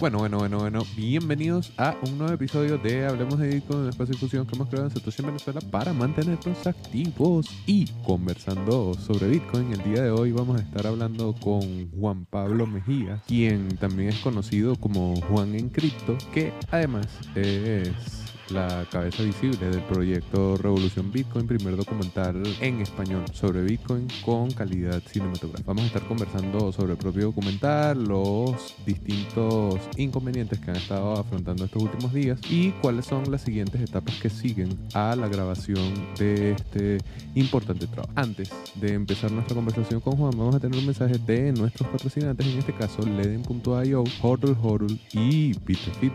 Bueno, bueno, bueno, bueno. Bienvenidos a un nuevo episodio de Hablemos de Bitcoin, un espacio de difusión que hemos creado en Satoshi en Venezuela para mantenernos activos y conversando sobre Bitcoin. El día de hoy vamos a estar hablando con Juan Pablo Mejía, quien también es conocido como Juan en Cripto, que además es la cabeza visible del proyecto Revolución Bitcoin, primer documental en español sobre Bitcoin con calidad cinematográfica. Vamos a estar conversando sobre el propio documental, los distintos inconvenientes que han estado afrontando estos últimos días y cuáles son las siguientes etapas que siguen a la grabación de este importante trabajo. Antes de empezar nuestra conversación con Juan, vamos a tener un mensaje de nuestros patrocinantes, en este caso Leden.io, Hodl Hodl y Bitfit.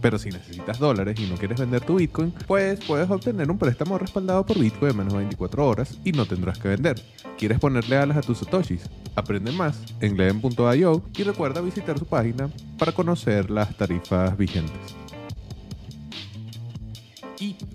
Pero si necesitas dólares y no quieres vender tu Bitcoin, pues puedes obtener un préstamo respaldado por Bitcoin en menos de 24 horas y no tendrás que vender. ¿Quieres ponerle alas a tus satoshis? Aprende más en Leden.io y recuerda visitar su página para conocer las tarifas vigentes.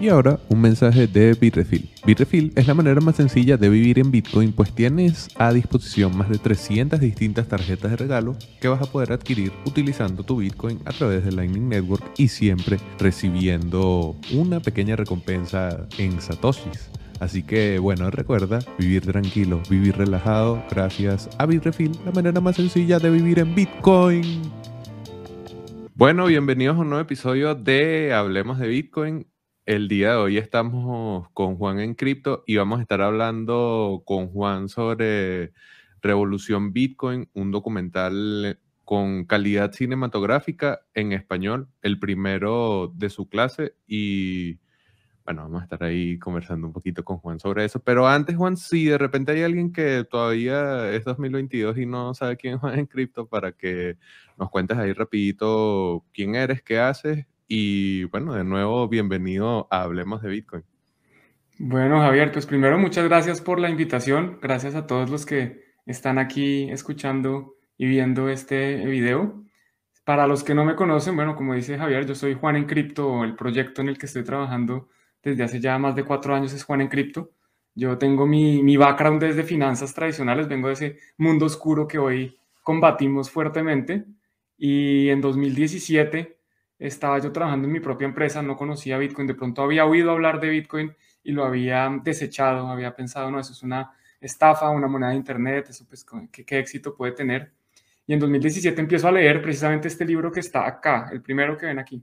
Y ahora un mensaje de Bitrefill. Bitrefill es la manera más sencilla de vivir en Bitcoin pues tienes a disposición más de 300 distintas tarjetas de regalo que vas a poder adquirir utilizando tu Bitcoin a través de Lightning Network y siempre recibiendo una pequeña recompensa en satoshis. Así que bueno, recuerda vivir tranquilo, vivir relajado gracias a Bitrefill, la manera más sencilla de vivir en Bitcoin. Bueno, bienvenidos a un nuevo episodio de Hablemos de Bitcoin. El día de hoy estamos con Juan en Cripto y vamos a estar hablando con Juan sobre Revolución Bitcoin, un documental con calidad cinematográfica en español, el primero de su clase y bueno, vamos a estar ahí conversando un poquito con Juan sobre eso. Pero antes, Juan, si de repente hay alguien que todavía es 2022 y no sabe quién es Juan en Cripto, para que nos cuentes ahí rapidito quién eres, qué haces y bueno, de nuevo, bienvenido a Hablemos de Bitcoin. Bueno, Javier, pues primero muchas gracias por la invitación. Gracias a todos los que están aquí escuchando y viendo este video. Para los que no me conocen, bueno, como dice Javier, yo soy Juan en Cripto, el proyecto en el que estoy trabajando desde hace ya más de cuatro años es Juan en Cripto. Yo tengo mi, mi background desde finanzas tradicionales, vengo de ese mundo oscuro que hoy combatimos fuertemente. Y en 2017 estaba yo trabajando en mi propia empresa, no conocía Bitcoin, de pronto había oído hablar de Bitcoin y lo había desechado, había pensado, no, eso es una estafa, una moneda de Internet, eso pues, ¿qué, qué éxito puede tener? Y en 2017 empiezo a leer precisamente este libro que está acá, el primero que ven aquí.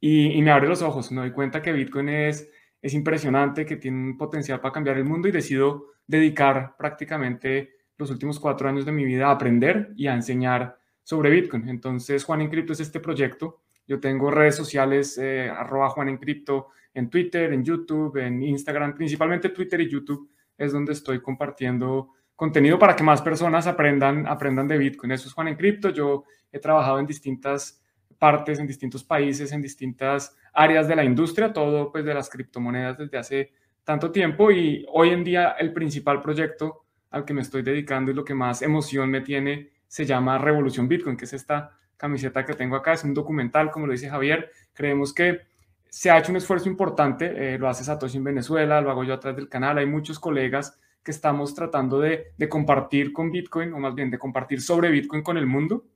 Y, y, me abre los ojos, me doy cuenta que Bitcoin es, es impresionante, que tiene un potencial para cambiar el mundo y decido dedicar prácticamente los últimos cuatro años de mi vida a aprender y a enseñar sobre Bitcoin. Entonces, Juan en Cripto es este proyecto. Yo tengo redes sociales, eh, arroba Juan en Cripto, en Twitter, en YouTube, en Instagram, principalmente Twitter y YouTube es donde estoy compartiendo contenido para que más personas aprendan, aprendan de Bitcoin. Eso es Juan en Cripto. Yo he trabajado en distintas partes, en distintos países, en distintas áreas de la industria, todo pues de las criptomonedas desde hace tanto tiempo y hoy en día el principal proyecto al que me estoy dedicando y lo que más emoción me tiene se llama Revolución Bitcoin, que es esta camiseta que tengo acá. Es un documental, como lo dice Javier. Creemos que se ha hecho un esfuerzo importante, eh, lo hace Satoshi en Venezuela, lo hago yo atrás del canal. Hay muchos colegas que estamos tratando de, de, compartir con Bitcoin, o más bien de compartir sobre Bitcoin con el mundo,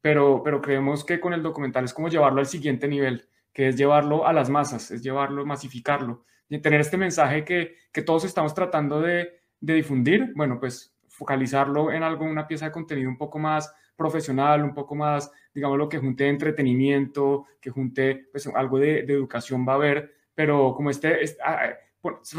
pero, pero creemos que con el documental es como llevarlo al siguiente nivel, que es llevarlo a las masas, es llevarlo, masificarlo, y tener este mensaje que, que todos estamos tratando de, de difundir. Bueno, pues focalizarlo en algo, una pieza de contenido un poco más profesional, un poco más digamos, lo que junte entretenimiento, que junte pues, algo de, educación va a haber, pero como este, ah,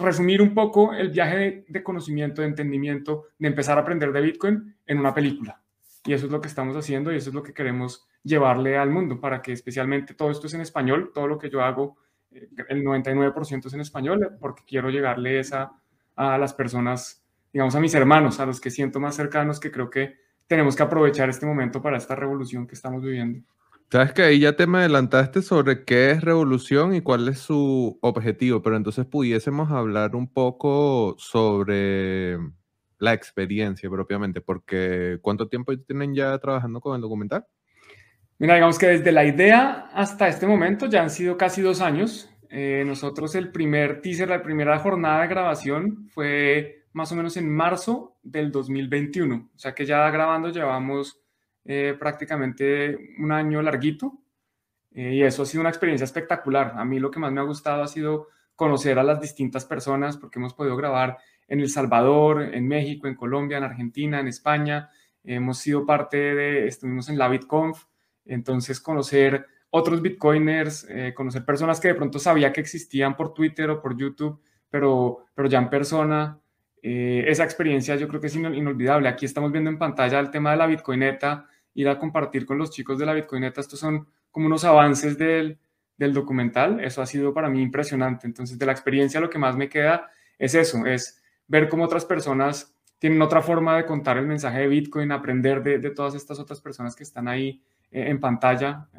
resumir un poco el viaje de, conocimiento, de entendimiento, de empezar a aprender de Bitcoin en una película. Y eso es lo que estamos haciendo y eso es lo que queremos llevarle al mundo para que especialmente todo esto es en español, todo lo que yo hago, eh, el 99% es en español, porque quiero llegarle esa a las personas, digamos, a mis hermanos, a los que siento más cercanos, que creo que tenemos que aprovechar este momento para esta revolución que estamos viviendo. Sabes que ahí ya te me adelantaste sobre qué es revolución y cuál es su objetivo, pero entonces pudiésemos hablar un poco sobre la experiencia propiamente, porque ¿cuánto tiempo tienen ya trabajando con el documental? Mira, digamos que desde la idea hasta este momento ya han sido casi dos años. Eh, nosotros el primer teaser, la primera jornada de grabación fue más o menos en marzo del 2021. O sea que ya grabando llevamos eh, prácticamente un año larguito. Eh, y eso ha sido una experiencia espectacular. A mí lo que más me ha gustado ha sido conocer a las distintas personas porque hemos podido grabar en El Salvador, en México, en Colombia, en Argentina, en España. Hemos sido parte de, estuvimos en la BitConf, entonces conocer otros bitcoiners, eh, conocer personas que de pronto sabía que existían por Twitter o por YouTube, pero, pero ya en persona, eh, esa experiencia yo creo que es inolvidable. Aquí estamos viendo en pantalla el tema de la bitcoineta, ir a compartir con los chicos de la bitcoineta, estos son como unos avances del, del documental, eso ha sido para mí impresionante. Entonces, de la experiencia lo que más me queda es eso, es ver cómo otras personas tienen otra forma de contar el mensaje de Bitcoin, aprender de, de todas estas otras personas que están ahí eh, en pantalla,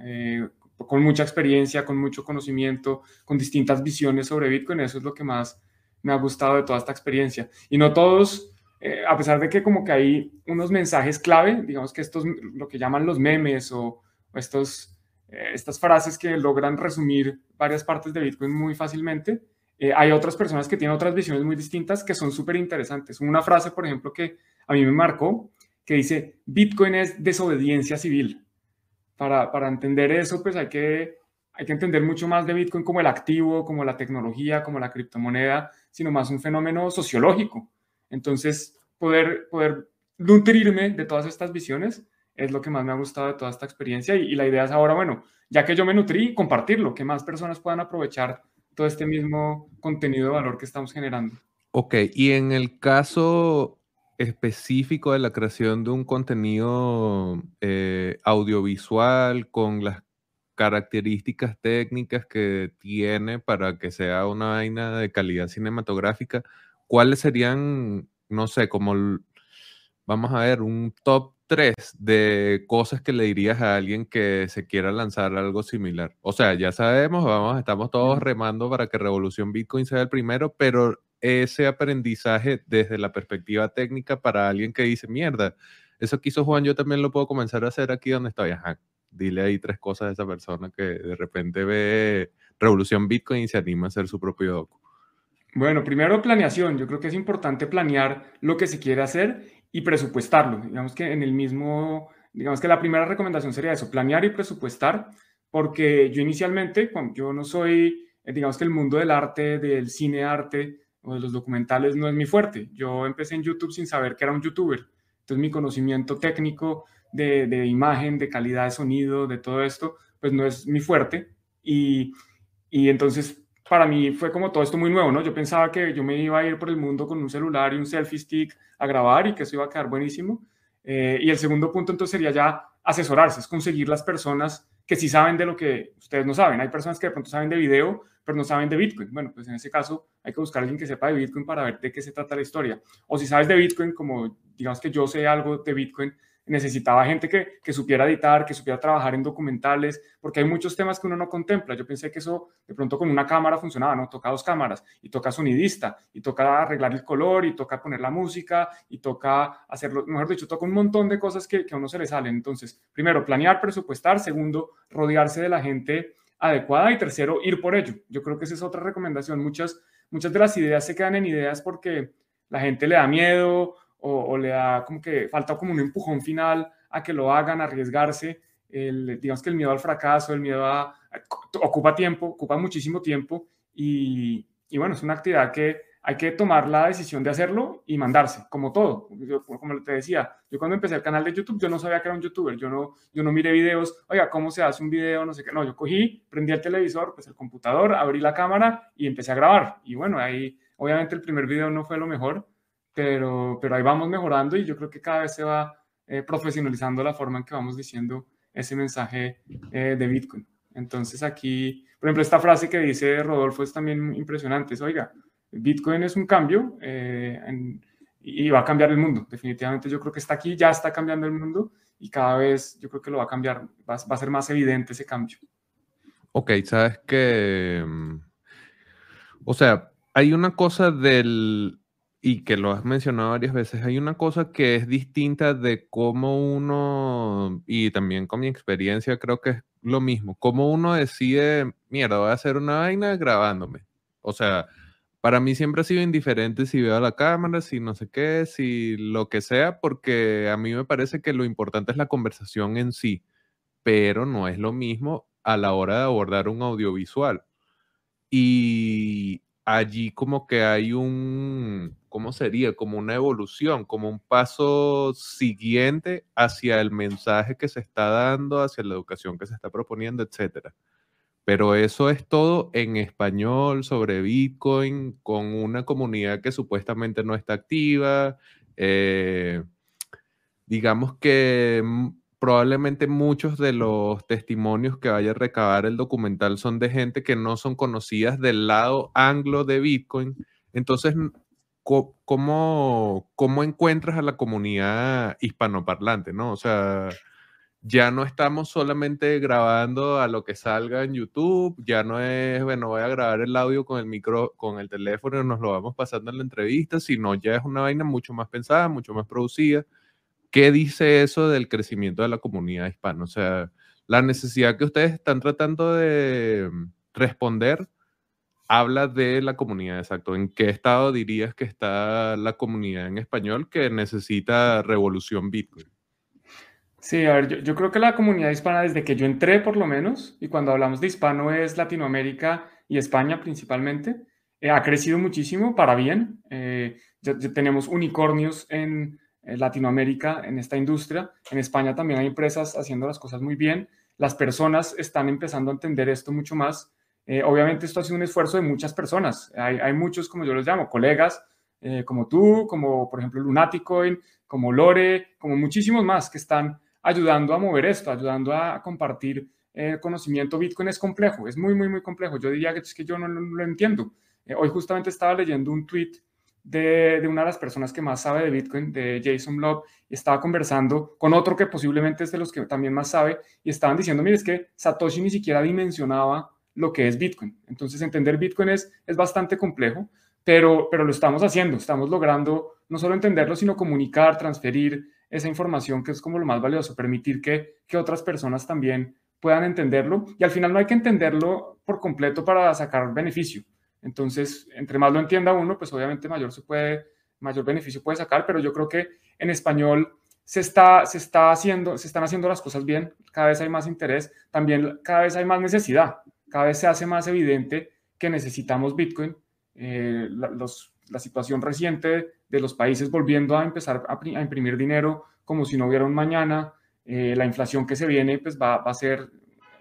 con mucha experiencia, con mucho conocimiento, con distintas visiones sobre Bitcoin. Eso es lo que más me ha gustado de toda esta experiencia. Y no todos, eh, a pesar de que como que hay unos mensajes clave, digamos que estos, lo que llaman los memes o, estos, eh, estas frases que logran resumir varias partes de Bitcoin muy fácilmente, eh, hay otras personas que tienen otras visiones muy distintas que son súper interesantes. Una frase, por ejemplo, que a mí me marcó, que dice, Bitcoin es desobediencia civil para, para entender eso, pues hay que, hay que entender mucho más de Bitcoin como el activo, como la tecnología, como la criptomoneda, sino más un fenómeno sociológico. Entonces, poder, poder nutrirme de todas estas visiones es lo que más me ha gustado de toda esta experiencia y, la idea es ahora, bueno, ya que yo me nutrí, compartirlo, que más personas puedan aprovechar todo este mismo contenido de valor que estamos generando. Ok, y en el caso específico de la creación de un contenido eh, audiovisual con las características técnicas que tiene para que sea una vaina de calidad cinematográfica, ¿cuáles serían, no sé, como, vamos a ver, un top 3 de cosas que le dirías a alguien que se quiera lanzar algo similar? O sea, ya sabemos, vamos, estamos todos remando para que Revolución Bitcoin sea el primero, pero ese aprendizaje desde la perspectiva técnica para alguien que dice, mierda, eso que hizo Juan, yo también lo puedo comenzar a hacer aquí donde estoy. Ajá, dile ahí tres cosas a esa persona que de repente ve Revolución Bitcoin y se anima a hacer su propio docu. Bueno, primero planeación. Yo creo que es importante planear lo que se quiere hacer y presupuestarlo. Digamos que en el mismo, digamos que la primera recomendación sería eso, planear y presupuestar, porque yo inicialmente, yo no soy, eh, digamos que el mundo del arte, del cine arte, o de los documentales no es mi fuerte. Yo empecé en YouTube sin saber que era un youtuber. Entonces mi conocimiento técnico de, imagen, de calidad de sonido, de todo esto, pues no es mi fuerte. Y, y entonces para mí fue como todo esto muy nuevo, ¿no? Yo pensaba que yo me iba a ir por el mundo con un celular y un selfie stick a grabar y que eso iba a quedar buenísimo. Eh, y el segundo punto entonces sería ya asesorarse, es conseguir las personas que sí saben de lo que ustedes no saben. Hay personas que de pronto saben de video, pero no saben de Bitcoin. Bueno, pues en ese caso hay que buscar a alguien que sepa de Bitcoin para ver de qué se trata la historia. O si sabes de Bitcoin, como digamos que yo sé algo de Bitcoin, necesitaba gente que, que, supiera editar, que supiera trabajar en documentales, porque hay muchos temas que uno no contempla. Yo pensé que eso de pronto con una cámara funcionaba, no, toca dos cámaras, y toca sonidista, y toca arreglar el color, y toca poner la música, y toca hacerlo, mejor dicho, toca un montón de cosas que, que a uno se le salen. Entonces, primero, planear, presupuestar, segundo, rodearse de la gente adecuada y tercero, ir por ello. Yo creo que esa es otra recomendación. Muchas, muchas de las ideas se quedan en ideas porque la gente le da miedo o, le da como que falta como un empujón final a que lo hagan, arriesgarse. El, digamos que el miedo al fracaso, el miedo a, ocupa tiempo, ocupa muchísimo tiempo y, y bueno, es una actividad que hay que tomar la decisión de hacerlo y mandarse, como todo. como te decía, yo cuando empecé el canal de YouTube, yo no sabía que era un youtuber, yo no, yo no miré videos, oiga, ¿cómo se hace un video? No sé qué, no, yo cogí, prendí el televisor, pues el computador, abrí la cámara y empecé a grabar. Y bueno, ahí obviamente el primer video no fue lo mejor, pero, pero ahí vamos mejorando y yo creo que cada vez se va eh, profesionalizando la forma en que vamos diciendo ese mensaje eh, de Bitcoin. Entonces aquí, por ejemplo, esta frase que dice Rodolfo es también impresionante, es, oiga, Bitcoin es un cambio eh, y va a cambiar el mundo. Definitivamente yo creo que está aquí, ya está cambiando el mundo y cada vez yo creo que lo va a cambiar, va, va a ser más evidente ese cambio. Ok, sabes que, mm, o sea, hay una cosa del, y que lo has mencionado varias veces, hay una cosa que es distinta de cómo uno, y también con mi experiencia creo que es lo mismo, cómo uno decide, mierda, voy a hacer una vaina grabándome. O sea, para mí siempre ha sido indiferente si veo a la cámara, si no sé qué, si lo que sea, porque a mí me parece que lo importante es la conversación en sí, pero no es lo mismo a la hora de abordar un audiovisual. Y allí como que hay un, ¿cómo sería? Como una evolución, como un paso siguiente hacia el mensaje que se está dando, hacia la educación que se está proponiendo, etcétera. Pero eso es todo en español sobre Bitcoin, con una comunidad que supuestamente no está activa. Eh, digamos que probablemente muchos de los testimonios que vaya a recabar el documental son de gente que no son conocidas del lado anglo de Bitcoin. Entonces, ¿cómo, cómo encuentras a la comunidad hispanoparlante? ¿no? O sea, ya no estamos solamente grabando a lo que salga en YouTube, ya no es, bueno, voy a grabar el audio con el micro, con el teléfono y nos lo vamos pasando en la entrevista, sino ya es una vaina mucho más pensada, mucho más producida. ¿Qué dice eso del crecimiento de la comunidad hispana? O sea, la necesidad que ustedes están tratando de responder habla de la comunidad, exacto. ¿En qué estado dirías que está la comunidad en español que necesita revolución Bitcoin? Sí, a ver, yo, creo que la comunidad hispana, desde que yo entré por lo menos, y cuando hablamos de hispano es Latinoamérica y España principalmente, eh, ha crecido muchísimo para bien. Eh, ya, tenemos unicornios en, Latinoamérica en esta industria. En España también hay empresas haciendo las cosas muy bien. Las personas están empezando a entender esto mucho más. Eh, obviamente esto ha sido un esfuerzo de muchas personas. Hay, hay muchos, como yo los llamo, colegas, como tú, como por ejemplo Lunaticoin, como Lore, como muchísimos más que están ayudando a mover esto, ayudando a compartir el conocimiento. Bitcoin es complejo, es muy, muy, muy complejo. Yo diría que es que yo no, lo entiendo. Eh, hoy justamente estaba leyendo un tweet de, de, una de las personas que más sabe de Bitcoin, de Jason Love, estaba conversando con otro que posiblemente es de los que también más sabe, y estaban diciendo, mire, es que Satoshi ni siquiera dimensionaba lo que es Bitcoin. Entonces, entender Bitcoin es, es bastante complejo, pero, pero lo estamos haciendo, estamos logrando no solo entenderlo, sino comunicar, transferir, esa información que es como lo más valioso, permitir que, que otras personas también puedan entenderlo y al final no hay que entenderlo por completo para sacar beneficio. Entonces, entre más lo entienda uno, pues obviamente mayor se puede, mayor beneficio puede sacar, pero yo creo que en español se está, se está haciendo, se están haciendo las cosas bien, cada vez hay más interés, también cada vez hay más necesidad, cada vez se hace más evidente que necesitamos Bitcoin. Eh, la situación reciente de los países volviendo a empezar a, imprimir dinero como si no hubiera un mañana, eh, la inflación que se viene pues va, a ser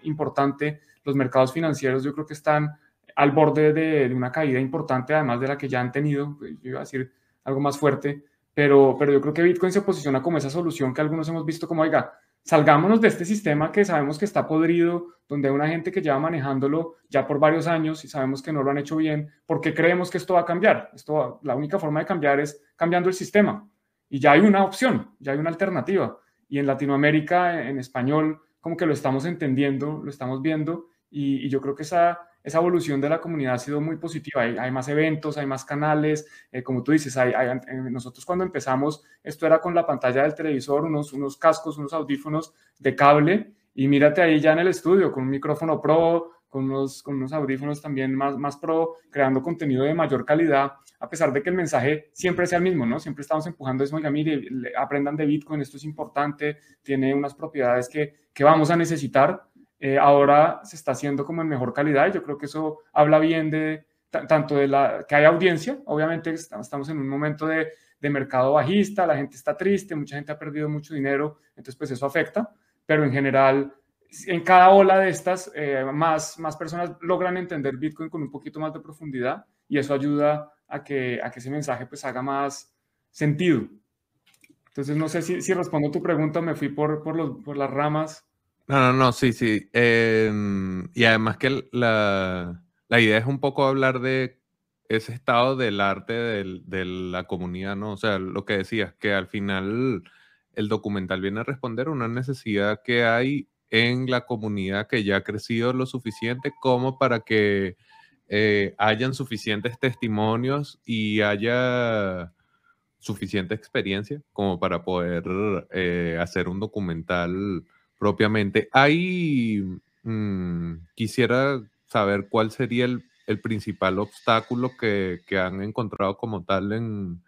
importante, los mercados financieros yo creo que están al borde de, una caída importante, además de la que ya han tenido, pues, yo iba a decir algo más fuerte, pero, pero yo creo que Bitcoin se posiciona como esa solución que algunos hemos visto como, oiga, salgámonos de este sistema que sabemos que está podrido, donde hay una gente que lleva manejándolo ya por varios años y sabemos que no lo han hecho bien, ¿por qué creemos que esto va a cambiar? Esto, la única forma de cambiar es cambiando el sistema. Y ya hay una opción, ya hay una alternativa. Y en Latinoamérica, en español, como que lo estamos entendiendo, lo estamos viendo, y, y yo creo que esa, esa evolución de la comunidad ha sido muy positiva. Hay, más eventos, hay más canales, eh, como tú dices, hay, eh, nosotros cuando empezamos, esto era con la pantalla del televisor, unos, unos cascos, unos audífonos de cable, y mírate ahí ya en el estudio con un micrófono pro, con unos, con unos audífonos también más, más pro, creando contenido de mayor calidad, a pesar de que el mensaje siempre sea el mismo, ¿no? Siempre estamos empujando eso, oiga, mire, aprendan de Bitcoin, esto es importante, tiene unas propiedades que, que vamos a necesitar, eh, ahora se está haciendo como en mejor calidad yo creo que eso habla bien de tanto de la que hay audiencia, obviamente estamos en un momento de, de, mercado bajista, la gente está triste, mucha gente ha perdido mucho dinero, entonces pues eso afecta, pero en general en cada ola de estas, eh, más, más personas logran entender Bitcoin con un poquito más de profundidad y eso ayuda a que, a que ese mensaje pues haga más sentido. Entonces, no sé si, si respondo tu pregunta, me fui por, por, los, por las ramas. No, no, no, sí, sí. Em, y además que la, la, idea es un poco hablar de ese estado del arte de la comunidad, ¿no? O sea, lo que decías, que al final el documental viene a responder una necesidad que hay en la comunidad que ya ha crecido lo suficiente como para que eh, hayan suficientes testimonios y haya suficiente experiencia como para poder eh, hacer un documental propiamente. Ahí mm, quisiera saber cuál sería el, principal obstáculo que, han encontrado como tal en,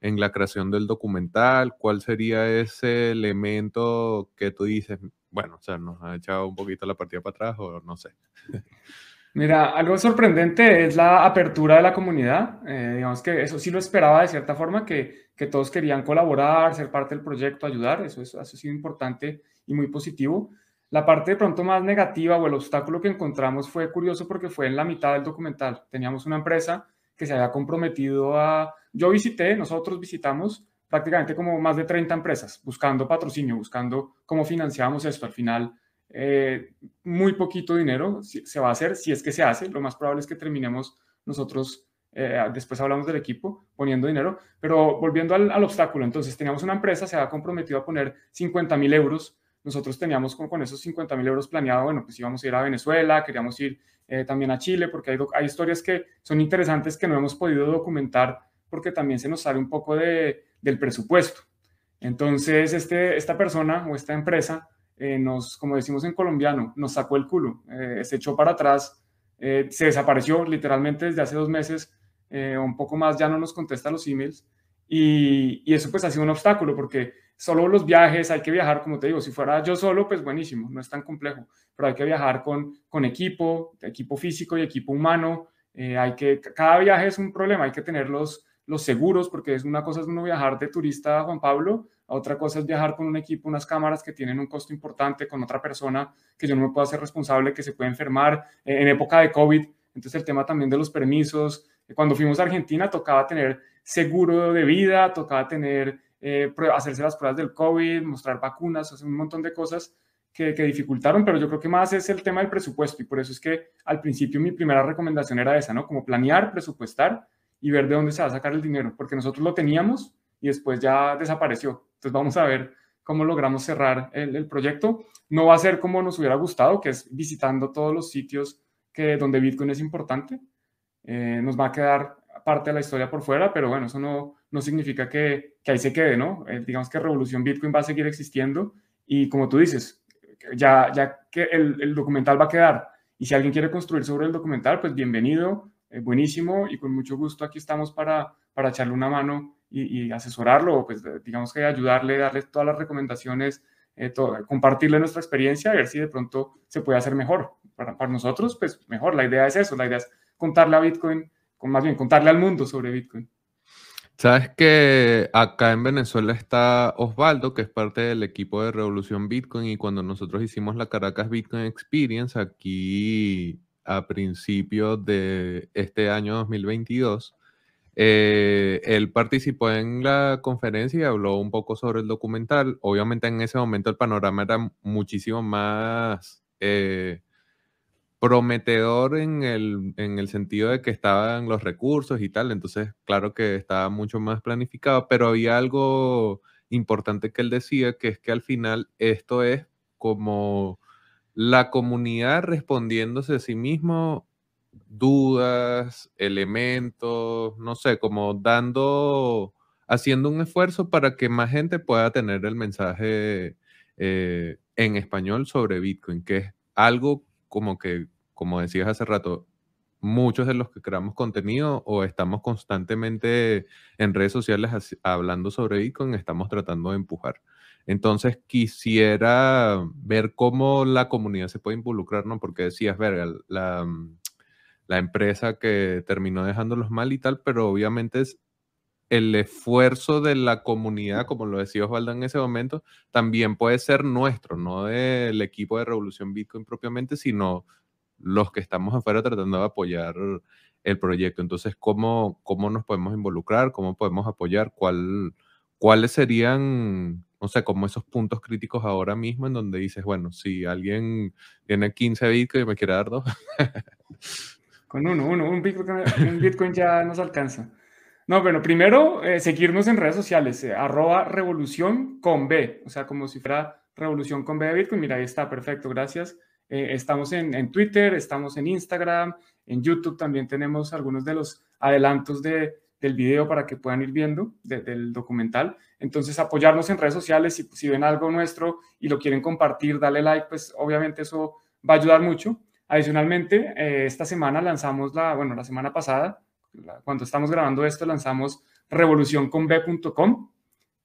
en, la creación del documental, cuál sería ese elemento que tú dices, bueno, o sea, nos ha echado un poquito la partida para atrás o no sé. Mira, algo sorprendente es la apertura de la comunidad. Eh, digamos que eso sí lo esperaba de cierta forma, que, que, todos querían colaborar, ser parte del proyecto, ayudar. Eso, eso ha sido importante y muy positivo. La parte de pronto más negativa o el obstáculo que encontramos fue curioso porque fue en la mitad del documental. Teníamos una empresa que se había comprometido a... Yo visité, nosotros visitamos prácticamente como más de 30 empresas buscando patrocinio, buscando cómo financiamos esto. Al final eh, muy poquito dinero se va a hacer, si es que se hace, lo más probable es que terminemos nosotros, eh, después hablamos del equipo, poniendo dinero, pero volviendo al, obstáculo, entonces teníamos una empresa, se ha comprometido a poner 50 mil euros, nosotros teníamos con, con esos 50 mil euros planeado, bueno, pues íbamos a ir a Venezuela, queríamos ir eh, también a Chile, porque hay, hay historias que son interesantes que no hemos podido documentar, porque también se nos sale un poco de, del presupuesto. Entonces, este, esta persona o esta empresa eh, nos, como decimos en colombiano, nos sacó el culo, eh, se echó para atrás, eh, se desapareció literalmente desde hace dos meses, o un poco más, ya no nos contesta los emails. Y, eso pues ha sido un obstáculo porque solo los viajes, hay que viajar, como te digo, si fuera yo solo, pues buenísimo, no es tan complejo, pero hay que viajar con, con equipo, equipo físico y equipo humano. hay que, cada viaje es un problema, hay que tener los, los seguros, porque es una cosa es uno viajar de turista Juan Pablo, otra cosa es viajar con un equipo, unas cámaras que tienen un costo importante, con otra persona que yo no me puedo hacer responsable, que se puede enfermar eh, en época de COVID. Entonces el tema también de los permisos. Cuando fuimos a Argentina tocaba tener seguro de vida, tocaba tener, eh, hacerse las pruebas del COVID, mostrar vacunas, hacer un montón de cosas que, dificultaron, pero yo creo que más es el tema del presupuesto y por eso es que al principio mi primera recomendación era esa, ¿no? Como planear, presupuestar y ver de dónde se va a sacar el dinero, porque nosotros lo teníamos y después ya desapareció. Entonces vamos a ver cómo logramos cerrar el, proyecto. No va a ser como nos hubiera gustado, que es visitando todos los sitios que, donde Bitcoin es importante. Eh, nos va a quedar parte de la historia por fuera, pero bueno, eso no, no significa que, que ahí se quede, ¿no? Eh, digamos que Revolución Bitcoin va a seguir existiendo y como tú dices, ya, ya que el, el documental va a quedar y si alguien quiere construir sobre el documental, pues bienvenido eh, buenísimo y con mucho gusto aquí estamos para, para echarle una mano y, asesorarlo, pues digamos que ayudarle, darle todas las recomendaciones, eh, compartirle nuestra experiencia, a ver si de pronto se puede hacer mejor. Para, para, nosotros, pues mejor, la idea es eso, la idea es contarle a Bitcoin, con, más bien contarle al mundo sobre Bitcoin. Sabes que acá en Venezuela está Osvaldo, que es parte del equipo de Revolución Bitcoin, y cuando nosotros hicimos la Caracas Bitcoin Experience, aquí a principios de este año 2022. Eh, él participó en la conferencia y habló un poco sobre el documental. Obviamente en ese momento el panorama era muchísimo más eh, prometedor en el, en el sentido de que estaban los recursos y tal, entonces claro que estaba mucho más planificado, pero había algo importante que él decía, que es que al final esto es como la comunidad respondiéndose a sí mismo dudas, elementos, no sé, como dando, haciendo un esfuerzo para que más gente pueda tener el mensaje eh, en español sobre Bitcoin, que es algo como que, como decías hace rato, muchos de los que creamos contenido o estamos constantemente en redes sociales hablando sobre Bitcoin, estamos tratando de empujar. Entonces quisiera ver cómo la comunidad se puede involucrar, ¿no? Porque decías, verga, la, mm, la empresa que terminó dejándolos mal y tal, pero obviamente es el esfuerzo de la comunidad, como lo decía Osvaldo en ese momento, también puede ser nuestro, no del equipo de Revolución Bitcoin propiamente, sino los que estamos afuera tratando de apoyar el proyecto. Entonces, ¿cómo, cómo nos podemos involucrar? ¿Cómo podemos apoyar? ¿Cuál, ¿Cuáles serían, no sé, como esos puntos críticos ahora mismo en donde dices, bueno, si alguien tiene 15 Bitcoin y me quiere dar dos? Con uno, uno, un Bitcoin, ya nos alcanza. No, bueno, primero eh, seguirnos en redes sociales, eh, arroba revolución con B, o sea, como si fuera revolución con B de Bitcoin. Mira, ahí está, perfecto, gracias. Eh, estamos en, Twitter, estamos en Instagram, en YouTube también tenemos algunos de los adelantos de, del video para que puedan ir viendo del documental. Entonces, apoyarnos en redes sociales, si, si ven algo nuestro y lo quieren compartir, dale like, pues obviamente eso va a ayudar mucho. Adicionalmente, eh, esta semana lanzamos la, bueno, la semana pasada, cuando estamos grabando esto, lanzamos revolucionconb.com.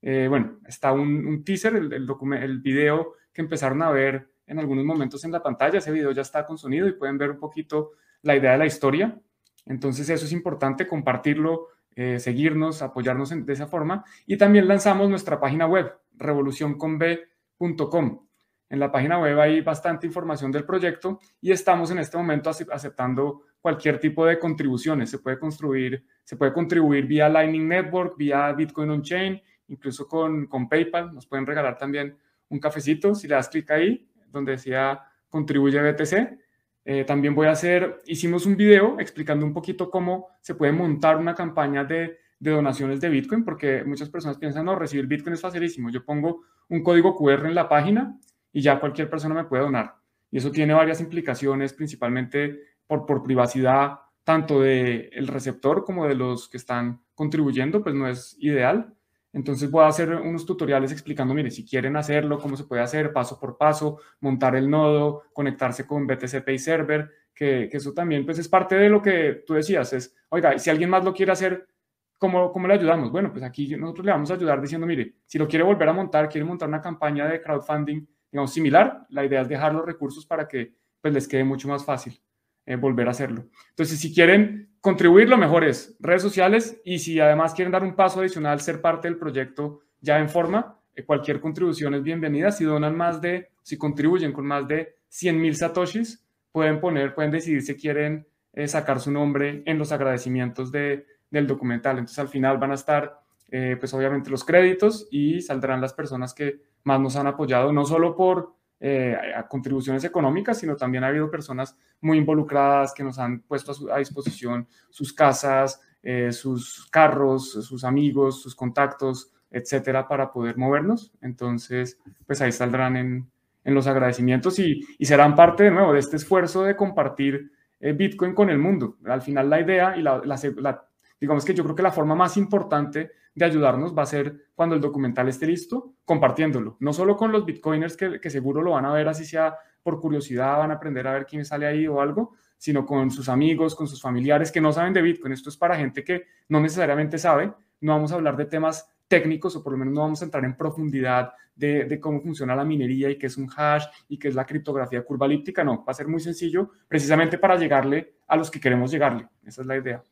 Eh, bueno, está un, teaser, el, el, el video que empezaron a ver en algunos momentos en la pantalla. Ese video ya está con sonido y pueden ver un poquito la idea de la historia. Entonces eso es importante, compartirlo, eh, seguirnos, apoyarnos de esa forma. Y también lanzamos nuestra página web, revolucionconb.com. En la página web hay bastante información del proyecto y estamos en este momento aceptando cualquier tipo de contribuciones. Se puede construir, se puede contribuir vía Lightning Network, vía Bitcoin on Chain, incluso con, con PayPal. Nos pueden regalar también un cafecito si le das clic ahí, donde decía contribuye BTC. Eh, también voy a hacer, hicimos un video explicando un poquito cómo se puede montar una campaña de, de donaciones de Bitcoin, porque muchas personas piensan, no, recibir Bitcoin es facilísimo. Yo pongo un código QR en la página y ya cualquier persona me puede donar. Y eso tiene varias implicaciones, principalmente por, por privacidad, tanto del el receptor como de los que están contribuyendo, pues no es ideal. Entonces voy a hacer unos tutoriales explicando, mire, si quieren hacerlo, cómo se puede hacer paso por paso, montar el nodo, conectarse con BTC Pay Server, que, que eso también pues es parte de lo que tú decías, es, oiga, si alguien más lo quiere hacer, ¿Cómo, ¿Cómo, le ayudamos? Bueno, pues aquí nosotros le vamos a ayudar diciendo, mire, si lo quiere volver a montar, quiere montar una campaña de crowdfunding digamos, similar, la idea es dejar los recursos para que pues, les quede mucho más fácil eh, volver a hacerlo. Entonces, si quieren contribuir, lo mejor es redes sociales y si además quieren dar un paso adicional, ser parte del proyecto ya en forma, eh, cualquier contribución es bienvenida. Si donan más de, si contribuyen con más de 100 mil satoshis, pueden poner, pueden decidir si quieren eh, sacar su nombre en los agradecimientos de, del documental. Entonces, al final van a estar, pues obviamente, los créditos y saldrán las personas que más nos han apoyado, no solo por eh, contribuciones económicas, sino también ha habido personas muy involucradas que nos han puesto a, disposición sus casas, eh, sus carros, sus amigos, sus contactos, etcétera, para poder movernos. Entonces, pues ahí saldrán en, en los agradecimientos y, y, serán parte de nuevo de este esfuerzo de compartir eh, Bitcoin con el mundo. Al final, la idea y la, la, la digamos que yo creo que la forma más importante de ayudarnos va a ser cuando el documental esté listo, compartiéndolo. No solo con los bitcoiners que, que, seguro lo van a ver, así sea por curiosidad, van a aprender a ver quién sale ahí o algo, sino con sus amigos, con sus familiares que no saben de Bitcoin. Esto es para gente que no necesariamente sabe. No vamos a hablar de temas técnicos o por lo menos no vamos a entrar en profundidad de, de, cómo funciona la minería y qué es un hash y qué es la criptografía curva elíptica. No, va a ser muy sencillo precisamente para llegarle a los que queremos llegarle. Esa es la idea.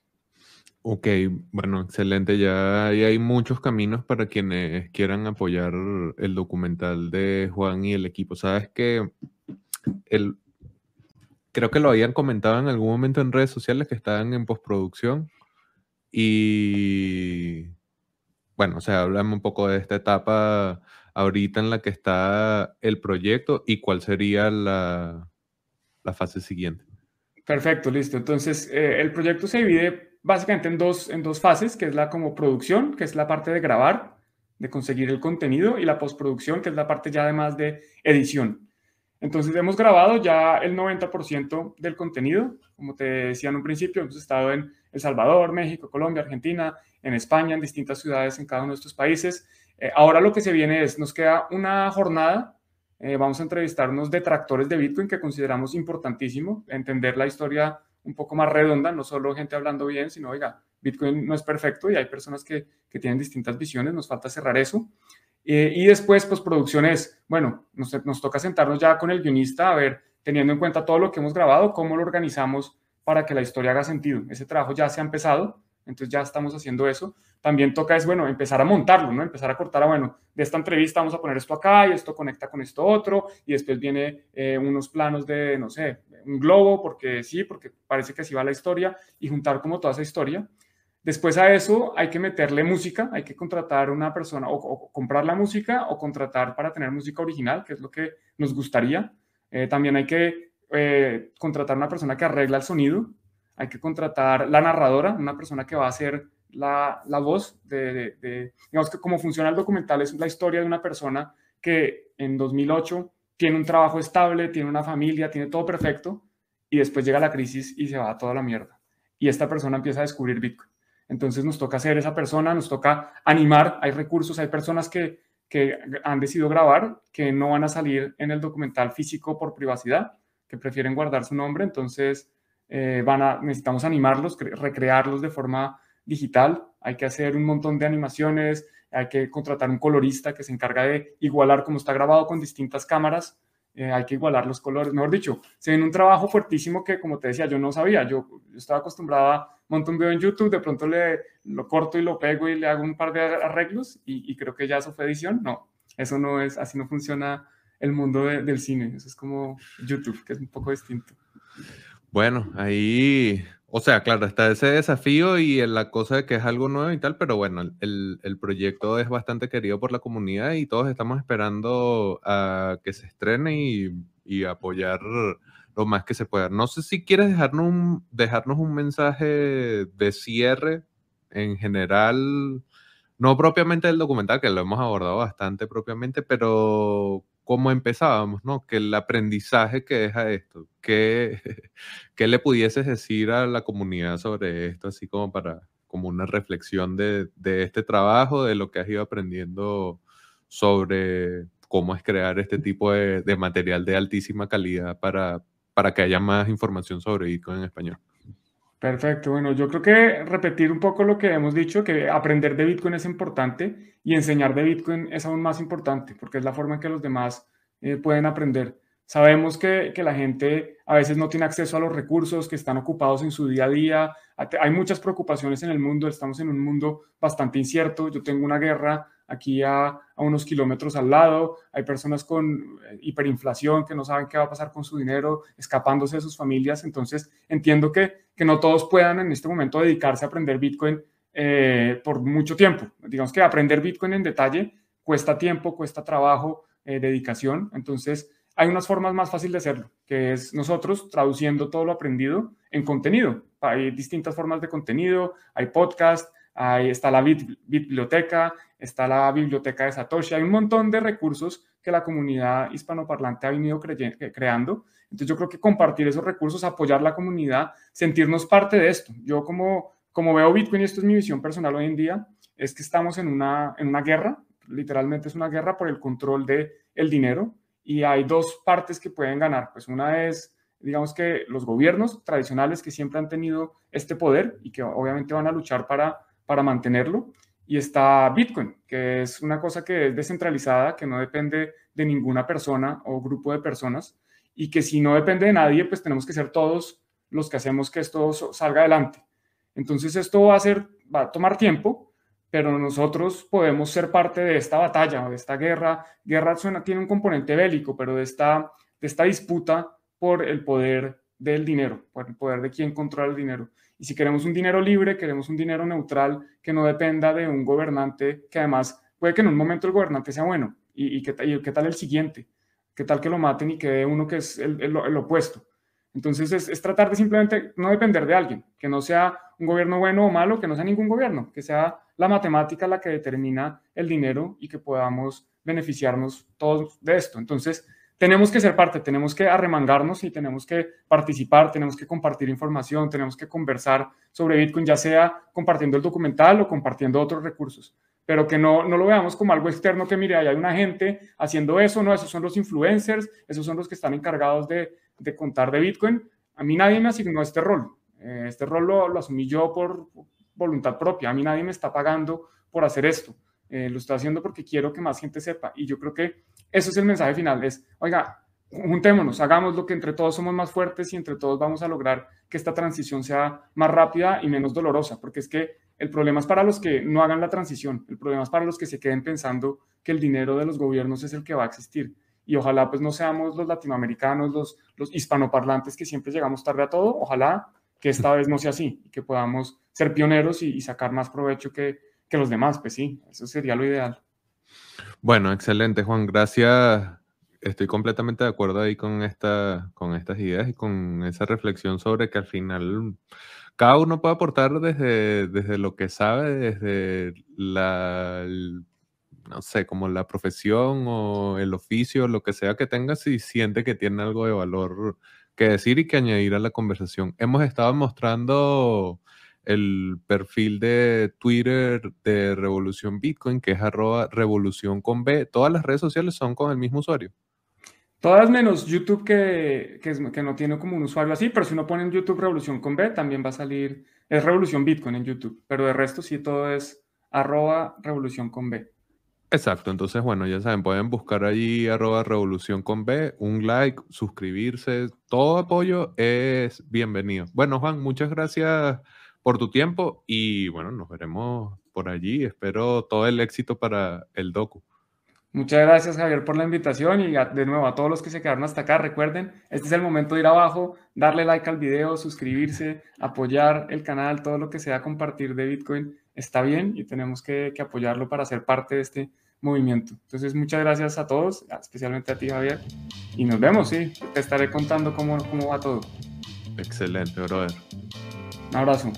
Ok, bueno, excelente. Ya hay muchos caminos para quienes quieran apoyar el documental de Juan y el equipo. Sabes que el, creo que lo habían comentado en algún momento en redes sociales que estaban en postproducción. Y bueno, o sea, hablame un poco de esta etapa ahorita en la que está el proyecto y cuál sería la, la fase siguiente. Perfecto, listo. Entonces, eh, el proyecto se divide básicamente en dos, en dos fases, que es la como producción, que es la parte de grabar, de conseguir el contenido, y la postproducción, que es la parte ya además de edición. Entonces hemos grabado ya el 90% del contenido, como te decía en un principio, hemos estado en El Salvador, México, Colombia, Argentina, en España, en distintas ciudades en cada uno de estos países. Eh, ahora lo que se viene es, nos queda una jornada, eh, vamos a entrevistarnos detractores de Bitcoin que consideramos importantísimo, entender la historia un poco más redonda, no solo gente hablando bien, sino, oiga, Bitcoin no es perfecto y hay personas que, que tienen distintas visiones, nos falta cerrar eso. Eh, y después, pues producción es, bueno, nos, nos, toca sentarnos ya con el guionista a ver, teniendo en cuenta todo lo que hemos grabado, cómo lo organizamos para que la historia haga sentido. Ese trabajo ya se ha empezado, entonces ya estamos haciendo eso. También toca es, bueno, empezar a montarlo, ¿no? Empezar a cortar, a, bueno, de esta entrevista vamos a poner esto acá y esto conecta con esto otro y después viene eh, unos planos de, no sé, un globo, porque sí, porque parece que así va la historia y juntar como toda esa historia. Después a eso hay que meterle música, hay que contratar una persona o, comprar la música o contratar para tener música original, que es lo que nos gustaría. Eh, también hay que eh, contratar una persona que arregla el sonido, hay que contratar la narradora, una persona que va a hacer la, la voz de, de, digamos que cómo funciona el documental es la historia de una persona que en 2008 tiene un trabajo estable, tiene una familia, tiene todo perfecto y después llega la crisis y se va a toda la mierda. Y esta persona empieza a descubrir Bitcoin. Entonces nos toca ser esa persona, nos toca animar, hay recursos, hay personas que, que han decidido grabar que no van a salir en el documental físico por privacidad, que prefieren guardar su nombre, entonces eh, van a, necesitamos animarlos, recrearlos de forma digital, hay que hacer un montón de animaciones, hay que contratar un colorista que se encarga de igualar como está grabado con distintas cámaras, eh, hay que igualar los colores, mejor dicho, se viene un trabajo fuertísimo que, como te decía, yo no sabía, yo, estaba acostumbrada a montar un video en YouTube, de pronto le, lo corto y lo pego y le hago un par de arreglos y, creo que ya eso fue edición, no, eso no es, así no funciona el mundo del cine, eso es como YouTube, que es un poco distinto. Bueno, ahí, o sea, claro, está ese desafío y la cosa de que es algo nuevo y tal, pero bueno, el, proyecto es bastante querido por la comunidad y todos estamos esperando a que se estrene y, apoyar lo más que se pueda. No sé si quieres un, dejarnos un mensaje de cierre en general, no propiamente del documental, que lo hemos abordado bastante propiamente, pero como empezábamos, ¿no? Que el aprendizaje que deja esto, ¿qué, ¿qué, le pudieses decir a la comunidad sobre esto, así como para, como una reflexión de, de, este trabajo, de lo que has ido aprendiendo sobre cómo es crear este tipo de, de material de altísima calidad para, para que haya más información sobre Bitcoin en español? Perfecto, bueno, yo creo que repetir un poco lo que hemos dicho, que aprender de Bitcoin es importante y enseñar de Bitcoin es aún más importante, porque es la forma en que los demás eh, pueden aprender. Sabemos que, que, la gente a veces no tiene acceso a los recursos, que están ocupados en su día a día. Hay muchas preocupaciones en el mundo, estamos en un mundo bastante incierto. Yo tengo una guerra aquí a, unos kilómetros al lado, hay personas con eh, hiperinflación que no saben qué va a pasar con su dinero, escapándose de sus familias, entonces entiendo que, que no todos puedan en este momento dedicarse a aprender Bitcoin eh, por mucho tiempo. Digamos que aprender Bitcoin en detalle cuesta tiempo, cuesta trabajo, eh, dedicación, entonces hay unas formas más fáciles de hacerlo, que es nosotros traduciendo todo lo aprendido en contenido. Hay distintas formas de contenido, hay podcast, ahí está la biblioteca, está la biblioteca de Satoshi, hay un montón de recursos que la comunidad hispanoparlante ha venido creando. Entonces yo creo que compartir esos recursos, apoyar la comunidad, sentirnos parte de esto. Yo como, como veo Bitcoin, y esto es mi visión personal hoy en día, es que estamos en una, en una guerra, literalmente es una guerra por el control del el dinero y hay dos partes que pueden ganar. Pues una es, digamos que los gobiernos tradicionales que siempre han tenido este poder y que obviamente van a luchar para para mantenerlo. Y está Bitcoin, que es una cosa que es descentralizada, que no depende de ninguna persona o grupo de personas y que si no depende de nadie, pues tenemos que ser todos los que hacemos que esto salga adelante. Entonces esto va a ser, va a tomar tiempo, pero nosotros podemos ser parte de esta batalla o de esta guerra. Guerra suena, tiene un componente bélico, pero de esta, de esta disputa por el poder del dinero, por el poder de quién controla el dinero. Y si queremos un dinero libre, queremos un dinero neutral que no dependa de un gobernante, que además puede que en un momento el gobernante sea bueno. ¿Y, y, qué, qué, tal el siguiente? ¿Qué tal que lo maten y quede uno que es el, el, opuesto? Entonces es, es, tratar de simplemente no depender de alguien, que no sea un gobierno bueno o malo, que no sea ningún gobierno, que sea la matemática la que determina el dinero y que podamos beneficiarnos todos de esto. Entonces, tenemos que ser parte, tenemos que arremangarnos y tenemos que participar, tenemos que compartir información, tenemos que conversar sobre Bitcoin, ya sea compartiendo el documental o compartiendo otros recursos, pero que no, no lo veamos como algo externo que, mire, hay una gente haciendo eso, no, esos son los influencers, esos son los que están encargados de, de contar de Bitcoin. A mí nadie me asignó este rol, eh, este rol lo, lo asumí yo por voluntad propia, a mí nadie me está pagando por hacer esto. Eh, lo estoy haciendo porque quiero que más gente sepa. Y yo creo que eso es el mensaje final, es, oiga, juntémonos, hagamos lo que entre todos somos más fuertes y entre todos vamos a lograr que esta transición sea más rápida y menos dolorosa, porque es que el problema es para los que no hagan la transición, el problema es para los que se queden pensando que el dinero de los gobiernos es el que va a existir. Y ojalá pues no seamos los latinoamericanos, los, los hispanoparlantes que siempre llegamos tarde a todo, ojalá que esta vez no sea así y que podamos ser pioneros y, sacar más provecho que, que los demás, pues sí, eso sería lo ideal. Bueno, excelente Juan, gracias estoy completamente de acuerdo ahí con, esta, con estas ideas y con esa reflexión sobre que al final cada uno puede aportar desde, desde lo que sabe, desde la, no sé, como la profesión o el oficio, lo que sea que tenga, si siente que tiene algo de valor que decir y que añadir a la conversación. Hemos estado mostrando el perfil de Twitter de Revolución Bitcoin, que es arroba revolución con B. Todas las redes sociales son con el mismo usuario. Todas menos YouTube que, que, no tiene como un usuario así, pero si uno pone en YouTube Revolución con B, también va a salir, es Revolución Bitcoin en YouTube, pero de resto sí todo es arroba Revolución con B. Exacto, entonces bueno, ya saben, pueden buscar allí arroba Revolución con B, un like, suscribirse, todo apoyo es bienvenido. Bueno, Juan, muchas gracias por tu tiempo y bueno, nos veremos por allí. Espero todo el éxito para el docu. Muchas gracias Javier por la invitación y de nuevo a todos los que se quedaron hasta acá, recuerden, este es el momento de ir abajo, darle like al video, suscribirse, apoyar el canal, todo lo que sea compartir de Bitcoin está bien y tenemos que, apoyarlo para ser parte de este movimiento. Entonces muchas gracias a todos, especialmente a ti Javier, y nos vemos, sí, te estaré contando cómo, cómo va todo. Excelente, brother. Un abrazo.